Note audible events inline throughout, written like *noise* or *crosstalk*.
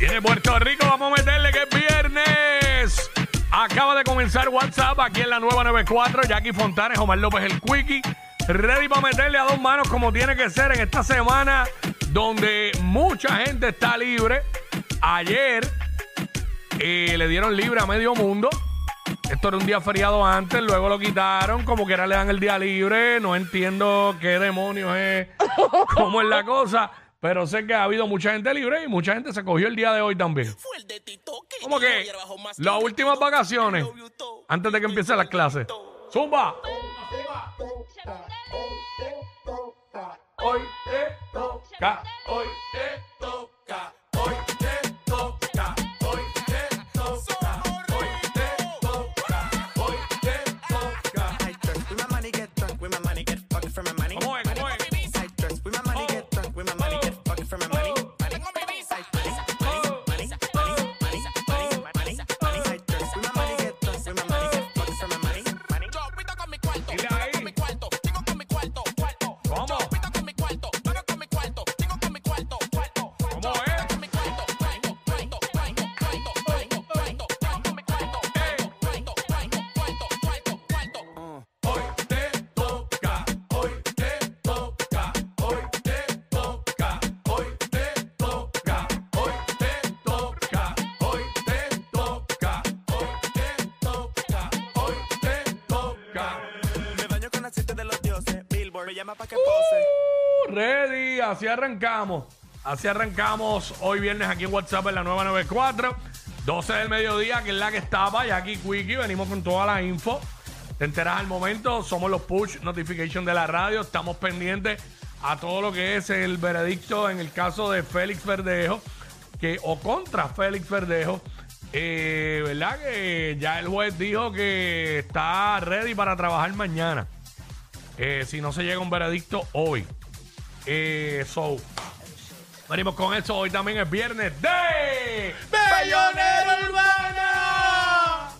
Viene Puerto Rico, vamos a meterle que es viernes. Acaba de comenzar WhatsApp aquí en la nueva 94. Jackie Fontanes, Omar López, el Quickie. Ready para meterle a dos manos como tiene que ser en esta semana donde mucha gente está libre. Ayer eh, le dieron libre a medio mundo. Esto era un día feriado antes, luego lo quitaron, como que ahora le dan el día libre. No entiendo qué demonios es, cómo es la cosa. Pero sé que ha habido mucha gente libre y mucha gente se cogió el día de hoy también. Como que las últimas vacaciones, antes de que empiecen las clases. ¡Zumba! Hoy te toca, hoy te llama pa' que pose. Uh, Ready, así arrancamos. Así arrancamos hoy viernes aquí en WhatsApp en la nueva 94. 12 del mediodía, que es la que estaba. Y aquí Quickie, venimos con toda la info. Te enteras al momento. Somos los push notification de la radio. Estamos pendientes a todo lo que es el veredicto en el caso de Félix Verdejo. Que, o contra Félix Verdejo. Eh, ¿Verdad? Que ya el juez dijo que está ready para trabajar mañana. Eh, si no se llega a un veredicto hoy. Eh, so, venimos con eso. Hoy también es viernes de ¡Bellonera Urbana!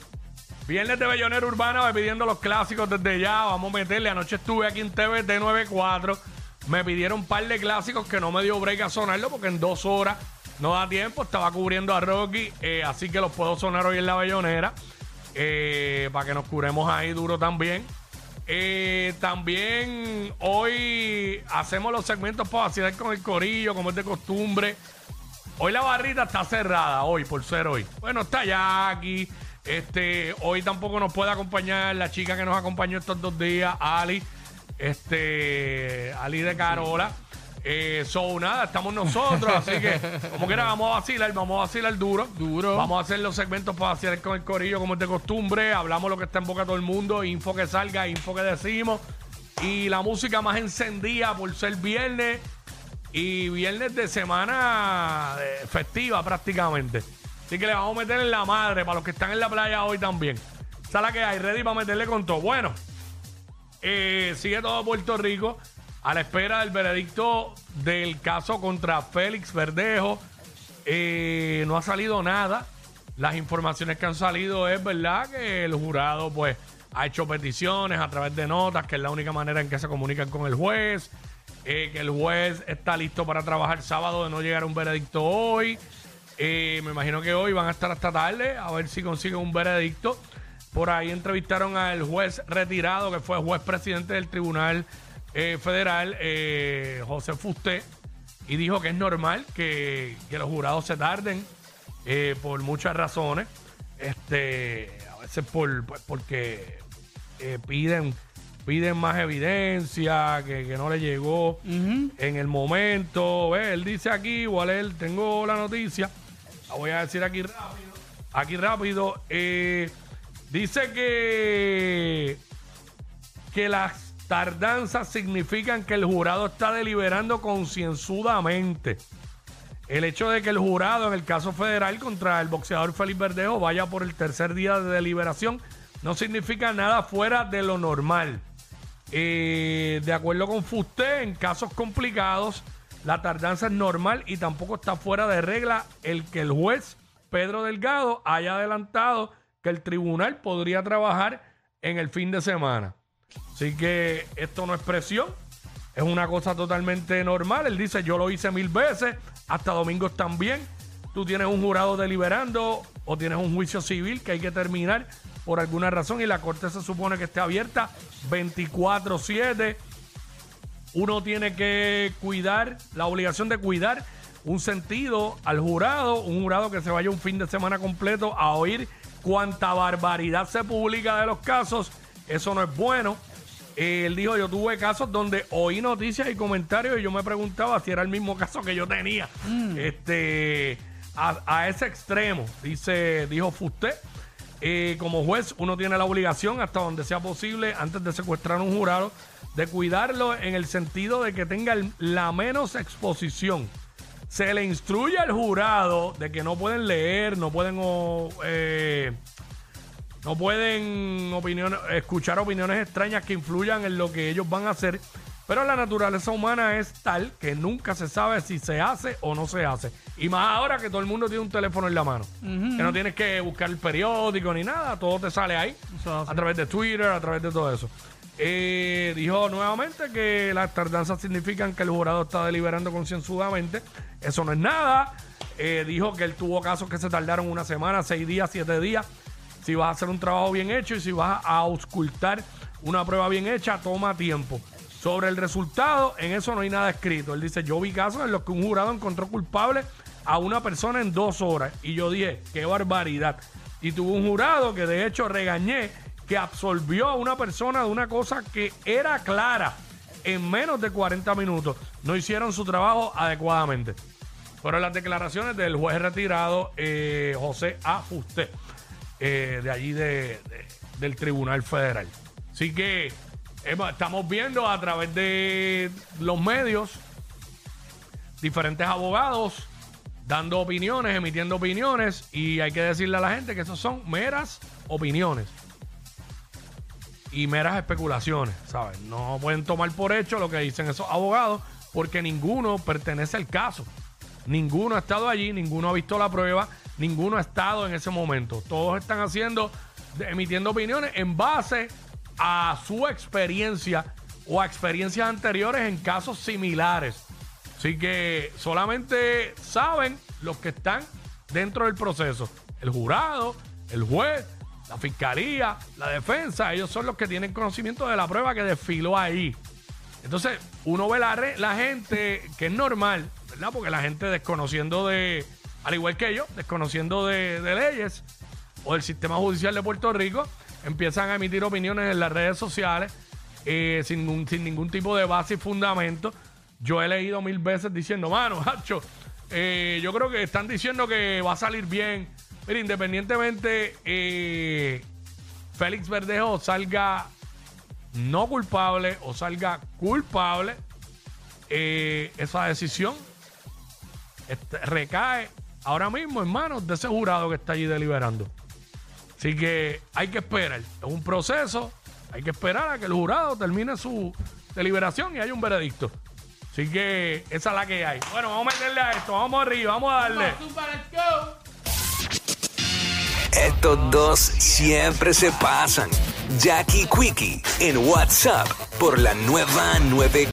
Viernes de Bellonera Urbana, me pidiendo los clásicos desde ya. Vamos a meterle. Anoche estuve aquí en TVT 94. Me pidieron un par de clásicos que no me dio break a sonarlo porque en dos horas no da tiempo. Estaba cubriendo a Rocky, eh, así que los puedo sonar hoy en la Bellonera. eh, para que nos curemos ahí duro también. Eh, también hoy hacemos los segmentos para vacilar con el corillo, como es de costumbre. Hoy la barrita está cerrada, hoy, por ser hoy. Bueno, está Jackie. Este, hoy tampoco nos puede acompañar la chica que nos acompañó estos dos días, Ali. Este, Ali de Carola. Eh, so, nada, estamos nosotros, así que como quiera vamos a vacilar, vamos a vacilar duro. Duro. Vamos a hacer los segmentos para vacilar con el corillo como es de costumbre. Hablamos lo que está en boca de todo el mundo, info que salga, info que decimos. Y la música más encendida por ser viernes y viernes de semana festiva prácticamente. Así que le vamos a meter en la madre para los que están en la playa hoy también. Esa es la que hay, ready para meterle con todo. Bueno, eh, sigue todo Puerto Rico a la espera del veredicto del caso contra Félix Verdejo. Eh, no ha salido nada. Las informaciones que han salido es verdad que el jurado pues ha hecho peticiones a través de notas, que es la única manera en que se comunican con el juez. eh, que el juez está listo para trabajar sábado de no llegar a un veredicto hoy. Eh, me imagino que hoy van a estar hasta tarde a ver si consiguen un veredicto. Por ahí entrevistaron al juez retirado, que fue juez presidente del Tribunal eh, Federal, eh, José Fusté, y dijo que es normal que, que los jurados se tarden eh, por muchas razones. Este, a veces por, pues, porque piden, piden más evidencia que, que no le llegó en el momento. Ve, Él dice aquí, igual él, tengo la noticia, la voy a decir aquí rápido. Aquí rápido. dice que, que las tardanzas significan que el jurado está deliberando concienzudamente. el hecho de que el jurado en el caso federal contra el boxeador Félix Verdejo vaya por el tercer día de deliberación no significa nada fuera de lo normal. Eh, de acuerdo con Fusté, en casos complicados, la tardanza es normal y tampoco está fuera de regla el que el juez Pedro Delgado haya adelantado que el tribunal podría trabajar en el fin de semana. Así que esto no es presión, es una cosa totalmente normal. Él dice, yo lo hice mil veces, hasta domingos también. Tú tienes un jurado deliberando o tienes un juicio civil que hay que terminar por alguna razón y la corte se supone que esté abierta 24/7. Uno tiene que cuidar, la obligación de cuidar un sentido al jurado, un jurado que se vaya un fin de semana completo a oír cuánta barbaridad se publica de los casos. Eso no es bueno. Él dijo, yo tuve casos donde oí noticias y comentarios y yo me preguntaba si era el mismo caso que yo tenía. Este, a, a ese extremo, dice, dijo Fusté. Eh, como juez, uno tiene la obligación, hasta donde sea posible, antes de secuestrar a un jurado, de cuidarlo en el sentido de que tenga el- la menos exposición. Se le instruye al jurado de que no pueden leer, no pueden o, eh, no pueden opiniones, escuchar opiniones extrañas que influyan en lo que ellos van a hacer. Pero la naturaleza humana es tal que nunca se sabe si se hace o no se hace. Y más ahora que todo el mundo tiene un teléfono en la mano. Que no tienes que buscar el periódico ni nada, todo te sale ahí. A través de Twitter, a través de todo eso. Eh, dijo nuevamente que las tardanzas significan que el jurado está deliberando concienzudamente. Eso no es nada. Eh, dijo que él tuvo casos que se tardaron una semana, seis días, siete días. Si vas a hacer un trabajo bien hecho y si vas a auscultar una prueba bien hecha, toma tiempo. Sobre el resultado, en eso no hay nada escrito. Él dice, yo vi casos en los que un jurado encontró culpable a una persona en dos horas. Y yo dije, qué barbaridad. Y tuvo un jurado que de hecho regañé que absolvió a una persona de una cosa que era clara en menos de 40 minutos. No hicieron su trabajo adecuadamente. Fueron las declaraciones del juez retirado eh, José A. Fusté, eh, de allí de- de- del Tribunal Federal. Así que estamos viendo a través de los medios diferentes abogados dando opiniones, emitiendo opiniones, y hay que decirle a la gente que esos son meras opiniones y meras especulaciones, ¿sabes? No pueden tomar por hecho lo que dicen esos abogados porque ninguno pertenece al caso. Ninguno ha estado allí, ninguno ha visto la prueba, ninguno ha estado en ese momento. Todos están haciendo, emitiendo opiniones en base a su experiencia o a experiencias anteriores en casos similares. Así que solamente saben los que están dentro del proceso. El jurado, el juez, la fiscalía, la defensa, ellos son los que tienen conocimiento de la prueba que desfiló ahí. Entonces, uno ve la, la gente, que es normal, ¿verdad? Porque la gente desconociendo de, al igual que yo, desconociendo de, leyes o del sistema judicial de Puerto Rico, empiezan a emitir opiniones en las redes sociales eh, sin ningún tipo de base y fundamento. Yo he leído mil veces diciendo, mano, *laughs* hacho, eh, yo creo que están diciendo que va a salir bien. Mira, independientemente, eh, Félix Verdejo salga no culpable o salga culpable, eh, esa decisión este, recae ahora mismo en manos de ese jurado que está allí deliberando. Así que hay que esperar. Es un proceso. Hay que esperar a que el jurado termine su deliberación y haya un veredicto. Así que esa es la que hay. Bueno, vamos a meterle a esto. Vamos arriba, vamos a darle. Estos dos siempre se pasan. Jackie Quickie en WhatsApp por la nueva 9.